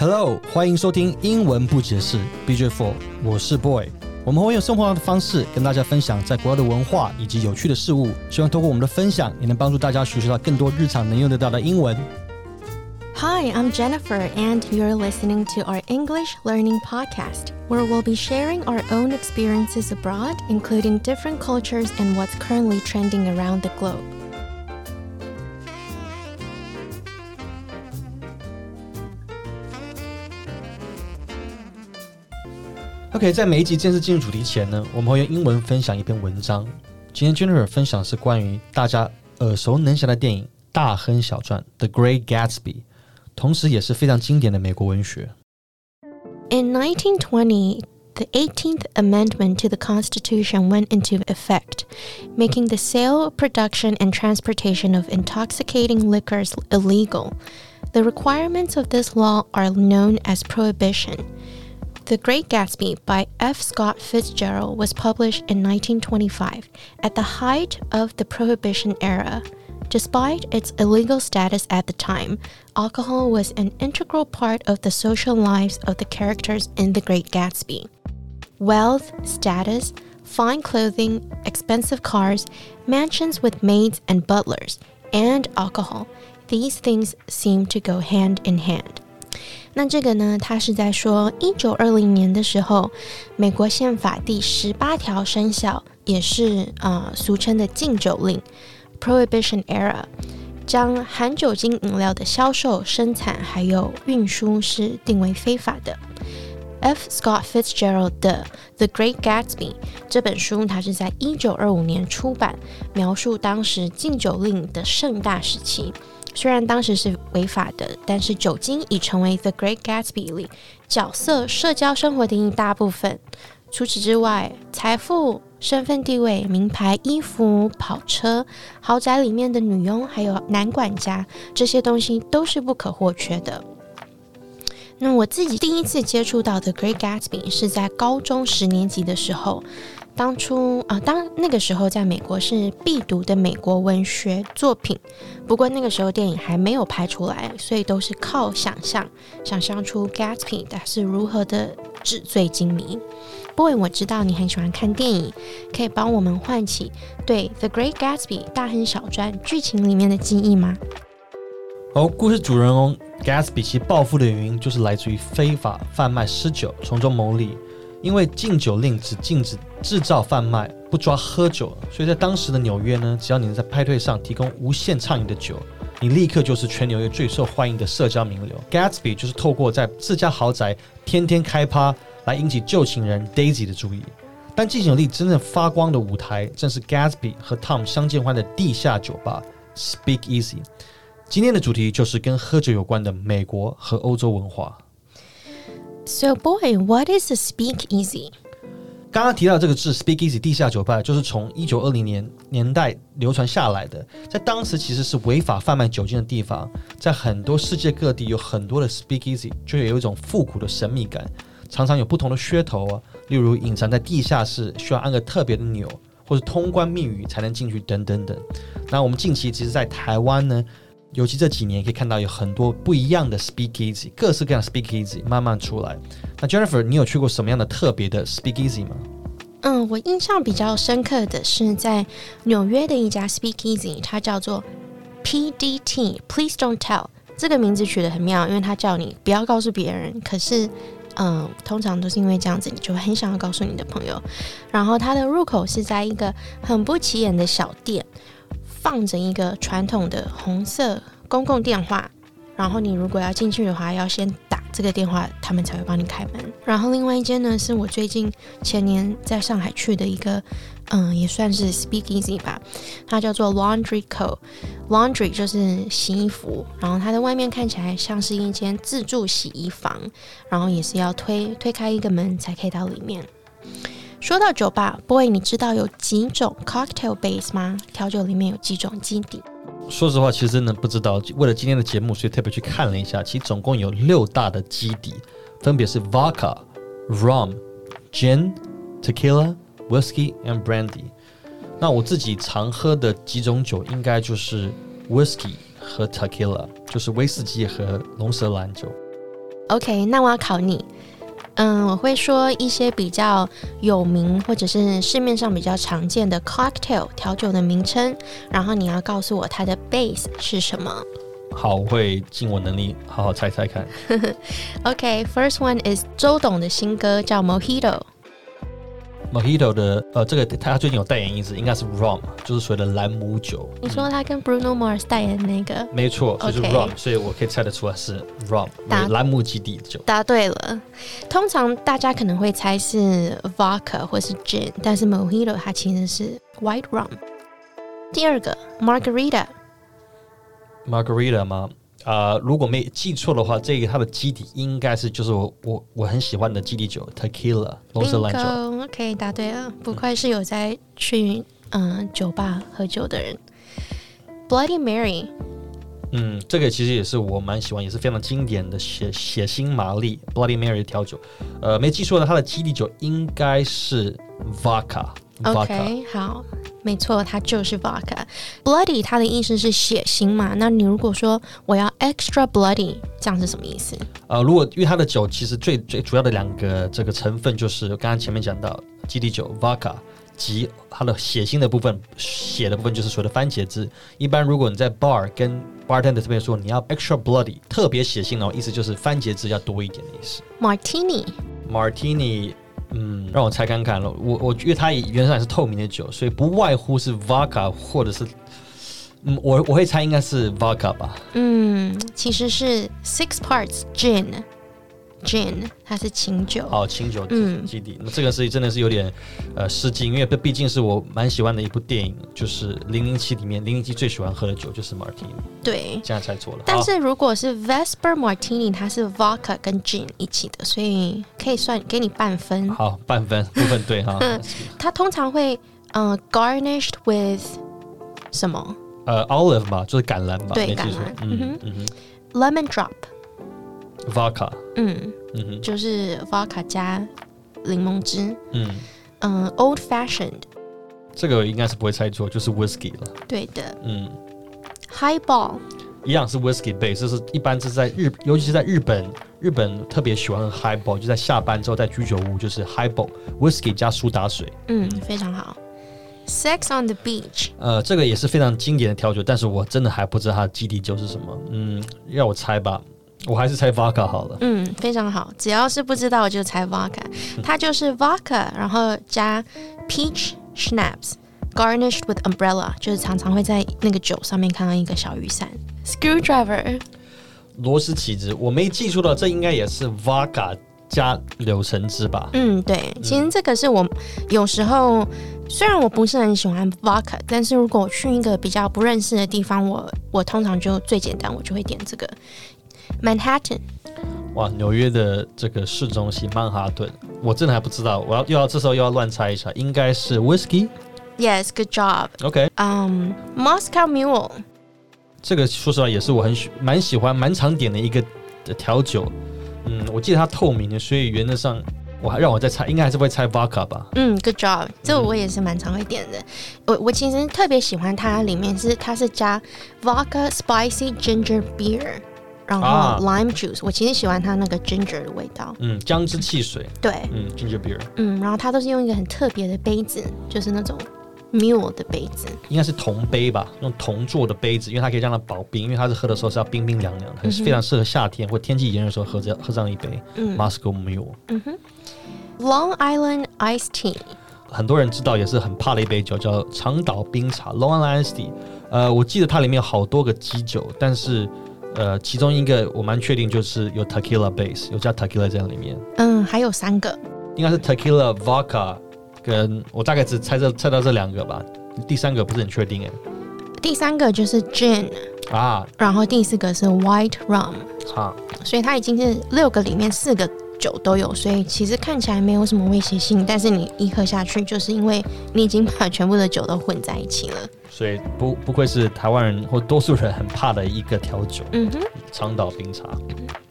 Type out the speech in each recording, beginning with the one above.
Hello，欢迎收听英文不解释 BJ Four，我是 I'm Jennifer, and you're listening to our English Learning Podcast, where we'll be sharing our own experiences abroad, including different cultures and what's currently trending around the globe. OK，在每一集正式进入主题前呢，我们会用英文分享一篇文章。今天 Jennifer 分享是关于大家耳熟能详的电影《大亨小传》（The Great Gatsby），同时也是非常经典的美国文学。In 1920, the 18th Amendment to the Constitution went into effect, making the sale, production, and transportation of intoxicating liquors illegal. The requirements of this law are known as prohibition. The Great Gatsby by F. Scott Fitzgerald was published in 1925 at the height of the Prohibition era. Despite its illegal status at the time, alcohol was an integral part of the social lives of the characters in The Great Gatsby. Wealth, status, fine clothing, expensive cars, mansions with maids and butlers, and alcohol. These things seem to go hand in hand. 那这个呢，它是在说，一九二零年的时候，美国宪法第十八条生效，也是呃俗称的禁酒令 （Prohibition Era），将含酒精饮料的销售、生产还有运输是定为非法的。F. Scott Fitzgerald 的《The Great Gatsby》这本书，它是在一九二五年出版，描述当时禁酒令的盛大时期。虽然当时是违法的，但是酒精已成为《The Great Gatsby》里角色社交生活的一大部分。除此之外，财富、身份地位、名牌衣服、跑车、豪宅里面的女佣，还有男管家，这些东西都是不可或缺的。那我自己第一次接触到的《Great Gatsby》是在高中十年级的时候。当初啊、当那个时候在美国是必读的美国文学作品，不过那个时候电影还没有拍出来，所以都是靠想象，想象出 Gatsby 他是如何的纸醉金迷。Boy，我知道你很喜欢看电影，可以帮我们唤起对《The Great Gatsby》大亨小传剧情里面的记忆吗？哦，故事主人公 Gatsby 其暴富的原因就是来自于非法贩卖私酒，从中牟利。因为禁酒令只禁止制造、贩卖，不抓喝酒，所以在当时的纽约呢，只要你能在派对上提供无限畅饮的酒，你立刻就是全纽约最受欢迎的社交名流。Gatsby 就是透过在自家豪宅天天开趴来引起旧情人 Daisy 的注意。但禁酒令真正发光的舞台，正是 Gatsby 和 Tom 相见欢的地下酒吧 Speak Easy。今天的主题就是跟喝酒有关的美国和欧洲文化。So, boy, what is a speakeasy? 刚刚提到这个字 “speakeasy” 地下酒吧，就是从一九二零年年代流传下来的。在当时其实是违法贩卖酒精的地方，在很多世界各地有很多的 speakeasy，就有一种复古的神秘感，常常有不同的噱头啊，例如隐藏在地下室，需要按个特别的钮，或者通关密语才能进去，等等等。那我们近期其实，在台湾呢。尤其这几年可以看到有很多不一样的 speakeasy，各式各样 speakeasy 慢慢出来。那 Jennifer，你有去过什么样的特别的 speakeasy 吗？嗯，我印象比较深刻的是在纽约的一家 speakeasy，它叫做 PDT，Please Don't Tell。这个名字取得很妙，因为它叫你不要告诉别人。可是，嗯，通常都是因为这样子，你就很想要告诉你的朋友。然后它的入口是在一个很不起眼的小店。放着一个传统的红色公共电话，然后你如果要进去的话，要先打这个电话，他们才会帮你开门。然后另外一间呢，是我最近前年在上海去的一个，嗯，也算是 Speakeasy 吧，它叫做 Laundry Co。Laundry 就是洗衣服，然后它的外面看起来像是一间自助洗衣房，然后也是要推推开一个门才可以到里面。说到酒吧，boy，你知道有几种 cocktail base 吗？调酒里面有几种基底？说实话，其实真的不知道。为了今天的节目，所以特别去看了一下，其实总共有六大的基底，分别是 vodka、rum、gin、tequila、whiskey and brandy。那我自己常喝的几种酒，应该就是 whisky 和 tequila，就是威士忌和龙舌兰酒。OK，那我要考你。嗯，我会说一些比较有名或者是市面上比较常见的 cocktail 调酒的名称，然后你要告诉我它的 base 是什么。好，我会尽我能力好好猜猜看。OK，first、one is 周董的新歌叫 Mojito。Mojito 的呃，这个他最近有代言一支，应该是 rum，就是所谓的兰姆酒。你说他跟 Bruno Mars 代言那个，没错，就是 rum，所以我可以猜得出来是 rum，答为兰姆基底的酒。答对了。通常大家可能会猜是 vodka 或是 gin，但是 Mojito 它其实是 white rum。第二个 Margarita，Margarita 吗？啊、如果没记错的话，这个它的基底应该是就是我我我很喜欢的基底酒 Tequila 龙舌兰酒。Bingo，OK，答对了，不愧是有在去嗯、酒吧喝酒的人。Bloody Mary，嗯，这个其实也是我蛮喜欢，也是非常经典的血血腥玛丽 Bloody Mary 调酒。呃，没记错的，它的基底酒应该是 Vodka。OK，好，没错，它就是 vodka。Bloody 它的意思是血腥嘛？那你如果说我要 extra bloody，这样是什么意思？呃，如果因为它的酒其实最最主要的两个这个成分就是刚刚前面讲到基底酒 Vodka 及它的血腥的部分，血的部分就是所谓的番茄汁。一般如果你在 bar 跟 bartender 这边说你要 extra bloody 特别血腥的话，意思就是番茄汁要多一点的意思。Martini，Martini，嗯，让我猜看看了。我我因为它原上也是透明的酒，所以不外乎是 vodka 或者是，嗯，我我会猜应该是 vodka 吧。嗯，其实是 six parts gin。Gin 它是清酒，哦，清酒嗯。基底，那这个是真的是有点呃失敬，因为这毕竟是我蛮喜欢的一部电影，就是《零零七》里面零零七最喜欢喝的酒就是 Martini，对。这样猜错了。但是如果是 Vesper Martini，它是 vodka 跟 gin 一起的，所以可以算给你半分。好半分部分对哈，它通常会呃 garnished with 什么？呃 olive 吧，就是橄榄吧，对橄榄，嗯嗯嗯 lemon drop，哼，vodka，嗯，嗯哼，就是 vodka 加柠檬汁，嗯，嗯、o l d fashioned，这个应该是不会猜错，就是 whisky 了，对的。嗯。，highball，一样是 whisky base，就是一般是在日，尤其是在日本，日本特别喜欢喝 highball，就在下班之后在居酒屋就是 highball whisky 加苏打水，嗯，非常好。Sex on the beach，呃，这个也是非常经典的调酒，但是我真的还不知道它的基底酒是什么，嗯，让我猜吧，我还是猜 vodka 好了，嗯，非常好。只要是不知道我就猜 vodka，它就是 vodka，然后加 peach schnapps。Garnished with umbrella，就是常常会在那个酒上面看到一个小雨伞。Screwdriver，螺丝起子，我没记错的，这应该也是 vodka 加柳橙汁吧，嗯，对，其实这个是我有时候虽然我不是很喜欢 vodka，但是如果我去一个比较不认识的地方，我我通常就最简单，我就会点这个 Manhattan。哇，纽约的这个市中心曼哈顿，我真的还不知道，我要又要这时候又要乱猜一下，应该是 whisky。Yes, good job. OK. Um, Moscow Mule，这个说实话也是我很喜蛮喜欢蛮常点的一个的调酒。嗯，我记得它透明的，所以原则上我还让我再猜，应该还是会猜 vodka 吧。嗯，good job，这个我也是蛮常会点的。我我其实特别喜欢它里面是它是加 vodka spicy ginger beer，然啊后 lime juice，我其实喜欢它那个 ginger 的味道。嗯，姜汁汽水，对，嗯，ginger beer 嗯，然后它都是用一个很特别的杯子，就是那种 mule 的杯子。应该是铜杯吧，用铜做的杯子，因为它可以让它保冰，因为它是喝的时候是要冰冰凉凉的，很嗯哼非常适合夏天或天气炎热的时候喝这喝这样一杯嗯 Moscow Mule。嗯哼，Long Island Iced Tea。很多人知道也是很怕的一杯酒，叫长岛冰茶 （Long Island Iced Tea）。呃，我记得它里面有好多个基酒，但是呃，其中一个我蛮确定就是有 tequila base，有加 tequila 在里面，嗯，还有三个。应该是 tequila vodka，跟我大概只猜这猜到这两个吧，第三个不是很确定哎。第三个就是 gin，啊。然后第四个是 white rum，啊，所以它已经是六个里面四个酒都有，所以其实看起来没有什么威胁性，但是你一喝下去，就是因为你已经把全部的酒都混在一起了。所以不不愧是台湾人或多数人很怕的一个调酒嗯哼，——长岛冰茶，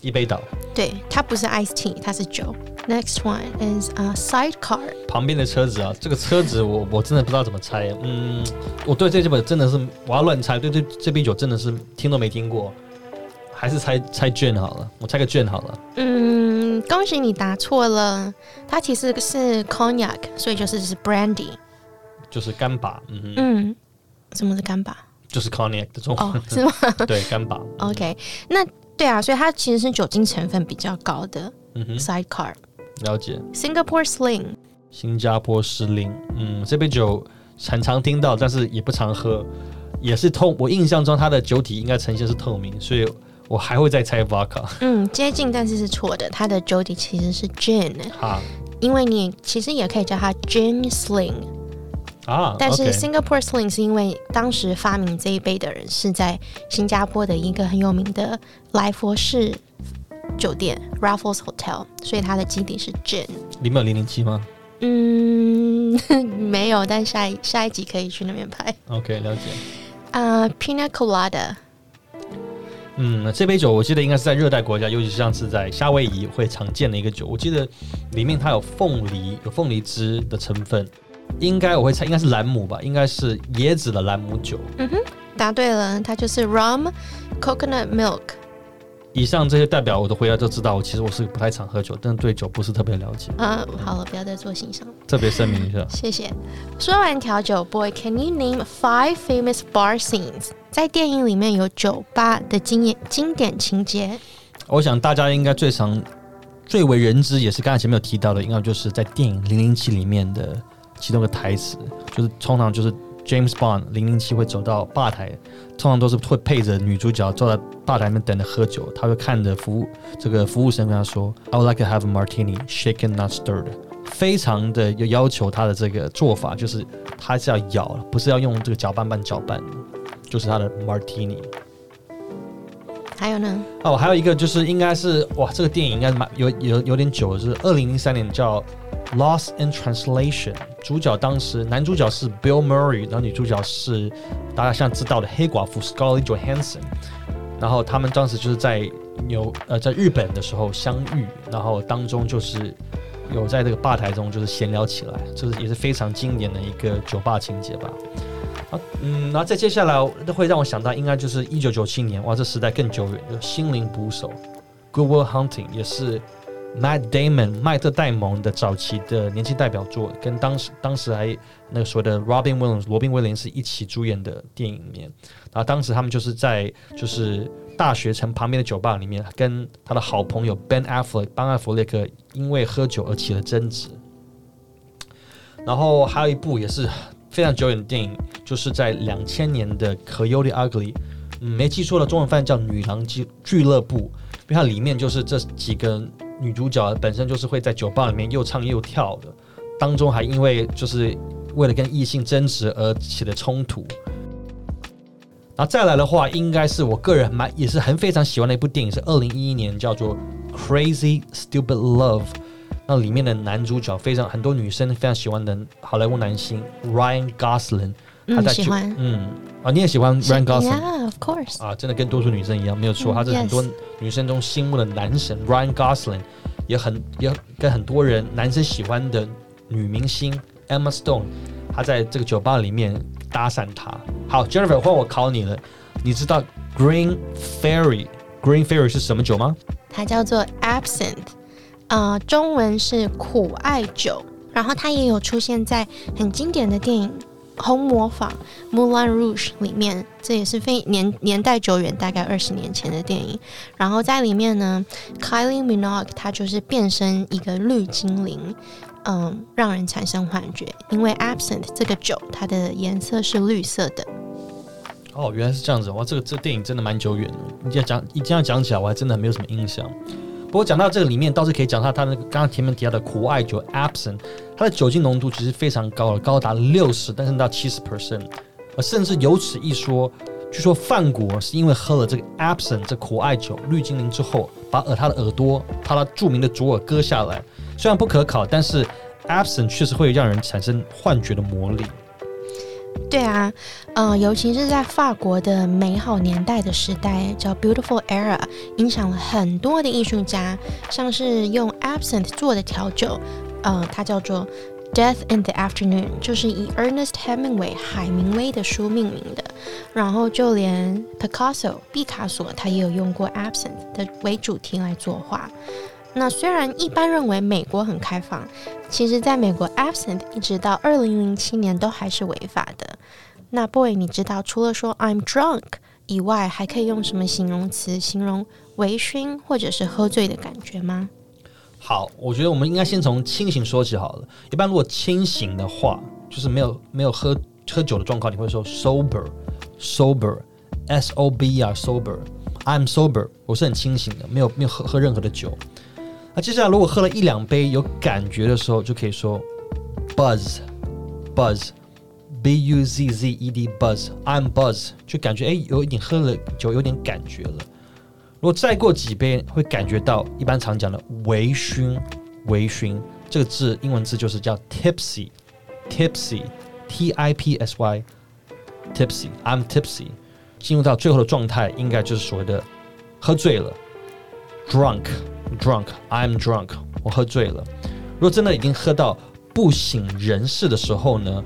一杯倒。对，它不是 iced tea，它是酒。Next one is a sidecar。旁边的车子啊，这个车子我我真的不知道怎么猜。嗯，我对这本真的是我要乱猜，对这这杯酒真的是听都没听过。还是猜猜卷好了，我猜个卷好了。嗯，恭喜你答错了，它其实是 cognac，所以就是是 brandy。就是干巴，嗯哼，嗯，什么是干巴？就是 cognac 的中文，哦，是吗 对，干巴。？OK，那对啊，所以它其实是酒精成分比较高的嗯哼，sidecar。了解。Singapore Sling，新加坡失灵，嗯，这杯酒很常听到，但是也不常喝，也是透。我印象中它的酒体应该呈现是透明，所以我还会再猜 vodka 嗯，接近，但是是错的。他的 Jody 其实是 gin，哈因为你其实也可以叫它 gin sling，啊，但是 Singapore Sling 是因为当时发明这一杯的人是在新加坡的一个很有名的莱佛士酒店 Raffles Hotel，所以它的基底是 gin。里面有零零七吗嗯，没有，但下一下一集可以去那边拍。？OK，了解。啊、p i n a Colada，嗯，这杯酒我记得应该是在热带国家，尤其像是在夏威夷会常见的一个酒。我记得里面它有凤梨，有凤梨汁的成分，应该我会猜应该是兰姆吧，应该是椰子的兰姆酒。嗯哼答对了，它就是 rum coconut milk。以上这些代表我的回答就知道，我其实我是不太常喝酒，但是对酒不是特别了解，啊、好了，不要再做欣赏，特别声明一下。谢谢。说完调酒，Boy，can you name five famous bar scenes？在电影里面有酒吧的经验经典情节。我想大家应该最常、最为人知，也是刚才前面有提到的，应该就是在电影《零零七》里面的其中一个台词，就是通常就是 James Bond 零零七会走到吧台，通常都是会配着女主角坐在吧台里面等着喝酒，他会看着服务这个服务生跟他说：“I would like to have a martini, shaken not stirred。”非常的有要求他的这个做法，就是他是要摇，不是要用这个搅拌棒搅拌，就是他的 martini。还有呢？哦，还有一个就是应该是哇，这个电影应该是蛮有有有点久了，就是二零零三年叫《Lost in Translation》，主角当时男主角是 Bill Murray，然后女主角是大家现在知道的黑寡妇 Scarlett Johansson，然后他们当时就是在纽呃在日本的时候相遇，然后当中就是有在这个吧台中就是闲聊起来，这是也是非常经典的一个酒吧情节吧。啊，嗯，然后再接下来都会让我想到，应该就是一九九七年，哇，这时代更久远的《心灵捕手》（Good Will Hunting） 也是 Matt Damon 麦特戴蒙的早期的年轻代表作，跟当时当时还那个所谓的 Robin Williams 罗宾威廉斯一起主演的电影里面，然后当时他们就是在就是大学城旁边的酒吧里面，跟他的好朋友 Ben Affleck 班艾弗列克因为喝酒而起了争执。然后还有一部也是非常久远的电影，就是在两千年的《Coyote Ugly》，嗯，没记错的中文翻译叫《女郎俱俱乐部》，因为它里面就是这几个女主角本身就是会在酒吧里面又唱又跳的，当中还因为就是为了跟异性争执而起的冲突。然后再来的话，应该是我个人蛮也是很非常喜欢的一部电影，是二零一一年叫做《Crazy Stupid Love》。那里面的男主角非常很多女生非常喜欢的好莱坞男星 Ryan Gosling，他喜欢。嗯啊，你也喜欢 Ryan Gosling Yeah, of course. 啊？真的跟多数女生一样，没有错，嗯他是很多女生中心目的男神 Ryan Gosling，也很也跟很多人男生喜欢的女明星 Emma Stone，他在这个酒吧里面搭讪他。好，Jennifer，换我考你了，你知道 Green Fairy Green Fairy 是什么酒吗？它叫做 absinthe，呃，中文是苦艾酒，然后它也有出现在很经典的电影《红魔法》（Moulin Rouge） 里面，这也是非年年代久远，大概二十年前的电影。然后在里面呢，Kylie Minogue 她就是变身一个绿精灵。嗯，让人产生幻觉，因为 absinthe 这个酒，它的颜色是绿色的。哦，原来是这样子哇！这个这个电影真的蛮久远的，你这样讲你这样讲起来，我还真的没有什么印象。不过讲到这个里面，倒是可以讲到它那个刚刚前面提到的苦艾酒 Absin，它的酒精浓度其实非常高了，高达六十，但是到七十 percent，而甚至有此一说，据说范国是因为喝了这个 Absin 这苦艾酒绿精灵之后，把耳他的耳朵，他的著名的左耳割下来，虽然不可考，但是 Absin 确实会让人产生幻觉的魔力。对啊嗯尤其是在法国的美好年代的时代叫 beautiful era 影响了很多的艺术家像是用 absent 做的调酒嗯它叫做 death in the afternoon 就是以 earnest hemingway 海明威的书命名的。然后就连 picasso 毕卡索他也有用过 absent 的为主题来作画。那虽然一般认为美国很开放，其实在美国 absent 一直到二零零七年都还是违法的。那 Boy，你知道除了说 I'm drunk 以外，还可以用什么形容词形容微醺或者是喝醉的感觉吗？好，我觉得我们应该先从清醒说起好了。一般如果清醒的话，就是没有没有喝喝酒的状况，你会说 sober，sober，s o b r sober，I'm sober，我是很清醒的，没有没有喝喝任何的酒。那接下来如果喝了一两杯有感觉的时候，就可以说 buzz，buzz，b u z z e d buzz，I'm buzz，就感觉哎有一点喝了酒有点感觉了。如果再过几杯，会感觉到一般常讲的微醺，微醺这个字英文字就是叫 tipsy，tipsy，t i p s y，tipsy，I'm tipsy，进入到最后的状态应该就是所谓的喝醉了，drunk。Drunk, I'm drunk. 我喝醉了。如果真的已经喝到不省人事的时候呢，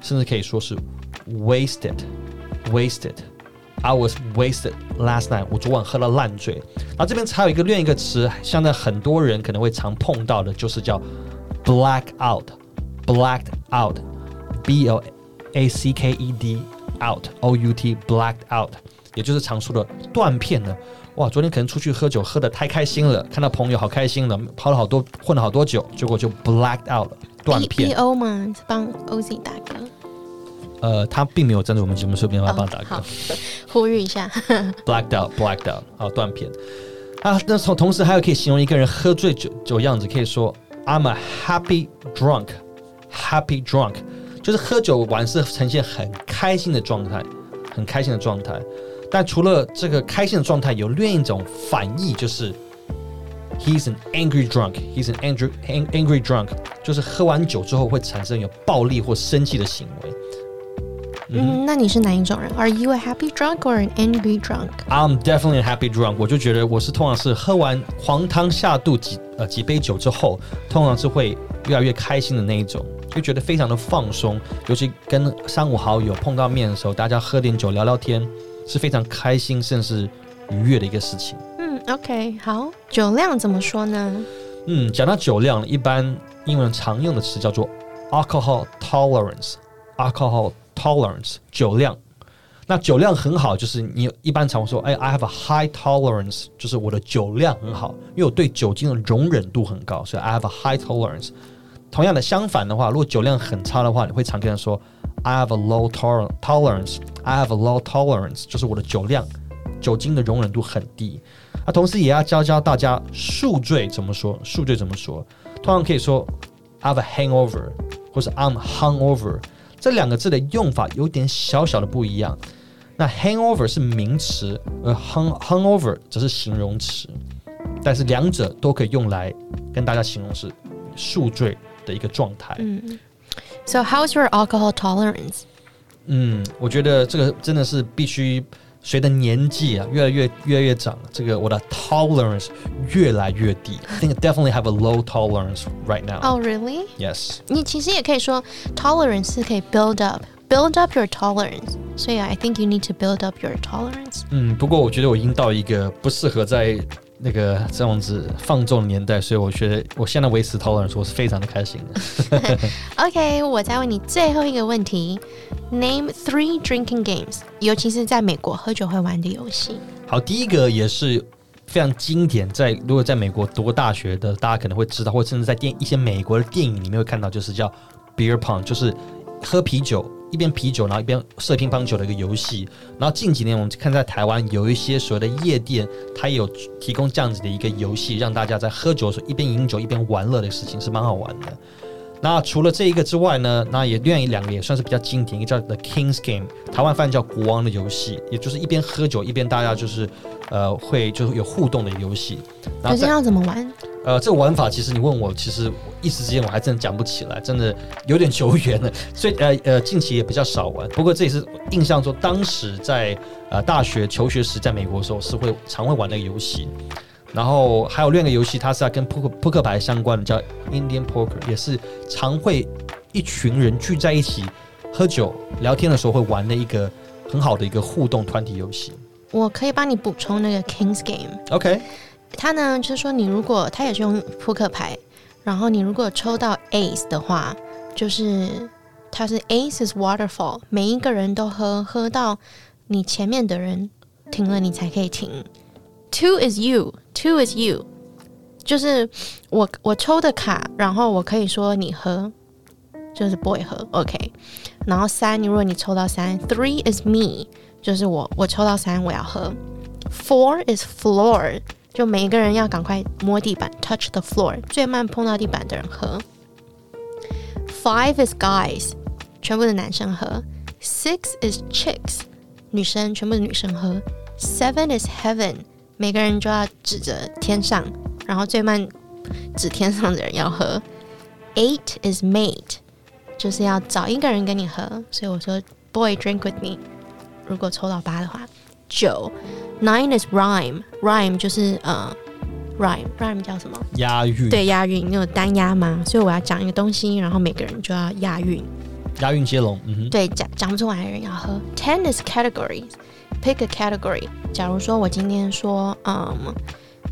甚至可以说是 wasted, wasted. I was wasted last night. 我昨晚喝了烂醉。然后这边还有一个另一个词，现在很多人可能会常碰到的，就是叫 black out, blacked out, b l a c k e d out, o u t, blacked out，也就是常说的断片的。哇，昨天可能出去喝酒，喝的太开心了，看到朋友好开心了，跑了好多，混了好多酒，结果就 blacked out 了，断片。B O 吗？帮 Oz 打歌。呃，他并没有赞助我们节目，所以没办法帮他打歌。呼吁一下。blacked out，blacked out，好，断片。啊，那同同时还有可以形容一个人喝醉酒酒样子，可以说 I'm a happy drunk，happy drunk，就是喝酒完是呈现很开心的状态，很开心的状态。但除了这个开心的状态，有另一种反义，就是 he's an angry drunk. He's an angry angry drunk，就是喝完酒之后会产生有暴力或生气的行为。嗯，那你是哪一种人？Are you a happy drunk or an angry drunk? I'm definitely a happy drunk. 我就觉得我是通常是喝完黄汤下肚几呃几杯酒之后，通常是会越来越开心的那一种，就觉得非常的放松。尤其跟三五好友碰到面的时候，大家喝点酒聊聊天。是非常开心，甚至愉悦的一个事情。嗯，OK，好，酒量怎么说呢？嗯，讲到酒量，一般英文常用的词叫做 alcohol tolerance。alcohol tolerance，酒量。那酒量很好，就是你一般常说，哎，I have a high tolerance，就是我的酒量很好，因为我对酒精的容忍度很高，所以 I have a high tolerance。同样的，相反的话，如果酒量很差的话，你会常跟人说。I have a low tolerance. I have a low tolerance，就是我的酒量、酒精的容忍度很低。那同时也要教教大家宿醉怎么说？宿醉怎么说？通常可以说 I have a hangover，或是 I'm hungover。这两个字的用法有点小小的不一样。那 hangover 是名词，而 hung hungover 则是形容词。但是两者都可以用来跟大家形容是宿醉的一个状态。嗯。So how's your alcohol tolerance? 嗯，我觉得这个真的是必须随着年纪啊，越来越越来越长，这个我的 tolerance 越来越低。I think I definitely have a low tolerance right now. Oh, really? Yes. 你其实也可以说 tolerance 是可以 build up。Build up your tolerance. So I think you need to build up your tolerance。嗯，不过我觉得我已经到一个不适合在那个这样子放纵的年代，所以我觉得我现在维持 tolerance，我是非常的开心的。OK，我再问你最后一个问题：Name three drinking games，尤其是在美国喝酒会玩的游戏。好，第一个也是非常经典，在如果在美国读过大学的，大家可能会知道，或者甚至在电一些美国的电影里面会看到，就是叫 beer pong，就是喝啤酒。一边啤酒，然后一边射乒乓球的一个游戏。然后近几年，我们看在台湾有一些所谓的夜店，它也有提供这样子的一个游戏，让大家在喝酒的时候一边饮酒一边玩乐的事情，是蛮好玩的。那除了这一个之外呢，那也另外两个也算是比较经典，一个叫 The King's Game，台湾翻译叫国王的游戏，也就是一边喝酒一边大家就是呃会就是有互动的游戏。可是要怎么玩？呃，这个玩法其实你问我，其实一时之间我还真的讲不起来，真的有点久远了。所以呃呃，近期也比较少玩。不过这也是印象中，当时在呃大学求学时，在美国的时候是会常会玩那个游戏。然后还有另一个游戏，它是要跟扑克扑克牌相关的，叫 Indian Poker，也是常会一群人聚在一起喝酒聊天的时候会玩的一个很好的一个互动团体游戏。我可以帮你补充那个 King's Game。OK，它呢，就是说你如果它也是用扑克牌，然后你如果抽到 Ace 的话，就是它是 Ace is waterfall，每一个人都喝，喝到你前面的人停了，你才可以停。Two is you，two is you，就是我我抽的卡，然后我可以说你喝，就是 boy 喝，OK。然后三，你如果你抽到三，three is me，就是我我抽到三我要喝。Four is floor，就每一个人要赶快摸地板，touch the floor，最慢碰到地板的人喝。Five is guys，全部的男生喝。Six is chicks，女生全部的女生喝。Seven is heaven，每个人就要指着天上，然后最慢指天上的人要喝。Eight is mate，就是要找一个人跟你喝，所以我说 boy drink with me。如果抽到八的话，九 nine is rhyme，rhyme 就是呃 rhyme rhyme 叫什么？押韵，对，押韵，你有单押吗？所以我要讲一个东西，然后每个人就要押韵。押韵接龙，嗯哼，对，讲讲不出来的人要喝。Ten is categories，pick a category。假如说我今天说嗯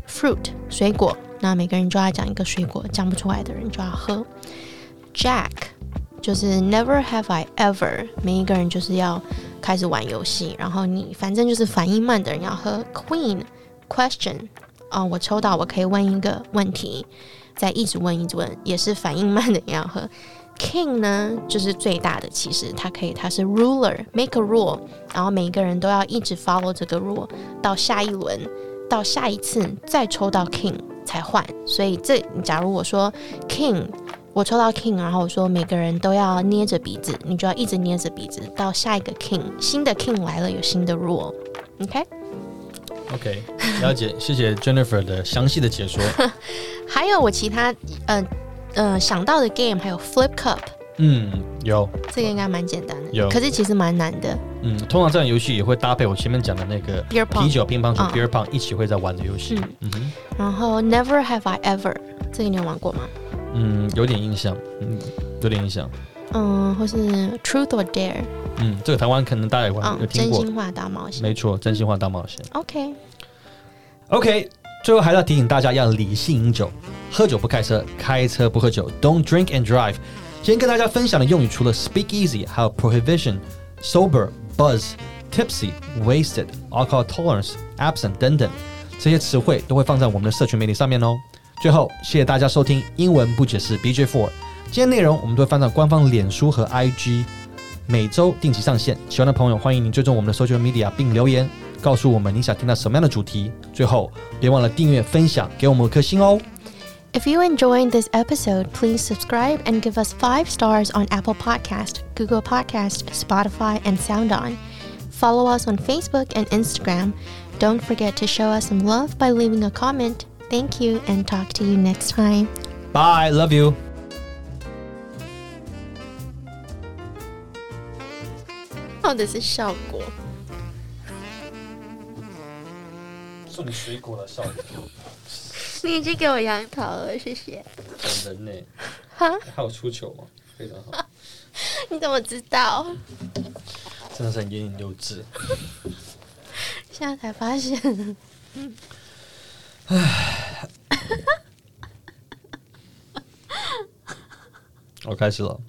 fruit 水果，那每个人就要讲一个水果，讲不出来的人就要喝。Jack 就是 never have I ever，每一个人就是要开始玩游戏，然后你反正就是反应慢的人要喝。Queen question 啊、我抽到我可以问一个问题，再一直问一直问，也是反应慢的人要喝。King 呢，就是最大的，其实它可以，它是 ruler，make a rule，然后每一个人都要一直 follow 这个 rule，到下一轮，到下一次再抽到 King 才换。所以这，假如我说 King，我抽到 King，然后我说每个人都要捏着鼻子，你就要一直捏着鼻子，到下一个 King，新的 King 来了，有新的 rule。OK，OK，了解，谢谢 Jennifer 的详细的解说。还有我其他呃呃想到的 game 还有 Flip Cup，嗯，有，这个应该蛮简单的，有可是其实蛮难的。嗯，通常这样游戏也会搭配我前面讲的那个啤酒、乒乓球、嗯 beer pong 一起会在玩的游戏。嗯哼，然后 Never Have I Ever，这个你有玩过吗？嗯，有点印象，嗯，有点印象。嗯，或是 Truth or Dare，嗯，这个台湾可能大家也玩、有嗯，听过，真心话大冒险。没错，真心话大冒险。OK，OK，最后还是要提醒大家要理性饮酒，喝酒不开车，开车不喝酒，Don't drink and drive。今天跟大家分享的用语除了 speak easy，还有 prohibition、sober、buzz、tipsy、wasted、alcohol tolerance、absent 等等这些词汇都会放在我们的社群媒体上面哦。最后，谢谢大家收听《英文不解释》BJ Four。今天内容我们都会放到官方脸书和 IG，每周定期上线。喜欢的朋友，欢迎您追踪我们的 social media you enjoyed this episode, please subscribe and give us five stars on Apple Podcast, Google Podcast, Spotify, and SoundOn. Follow us on Facebook and Instagram. Don't forget to show us some love by leaving a comment. Thank you and talk to you next time. Bye, love you。靠的是效果。送你水果的少女，你已经给我杨桃了，谢谢。人呢？哈，还有出糗吗？非常好，你怎么知道？真的是很言语幼稚。现在才发现。我 开始了。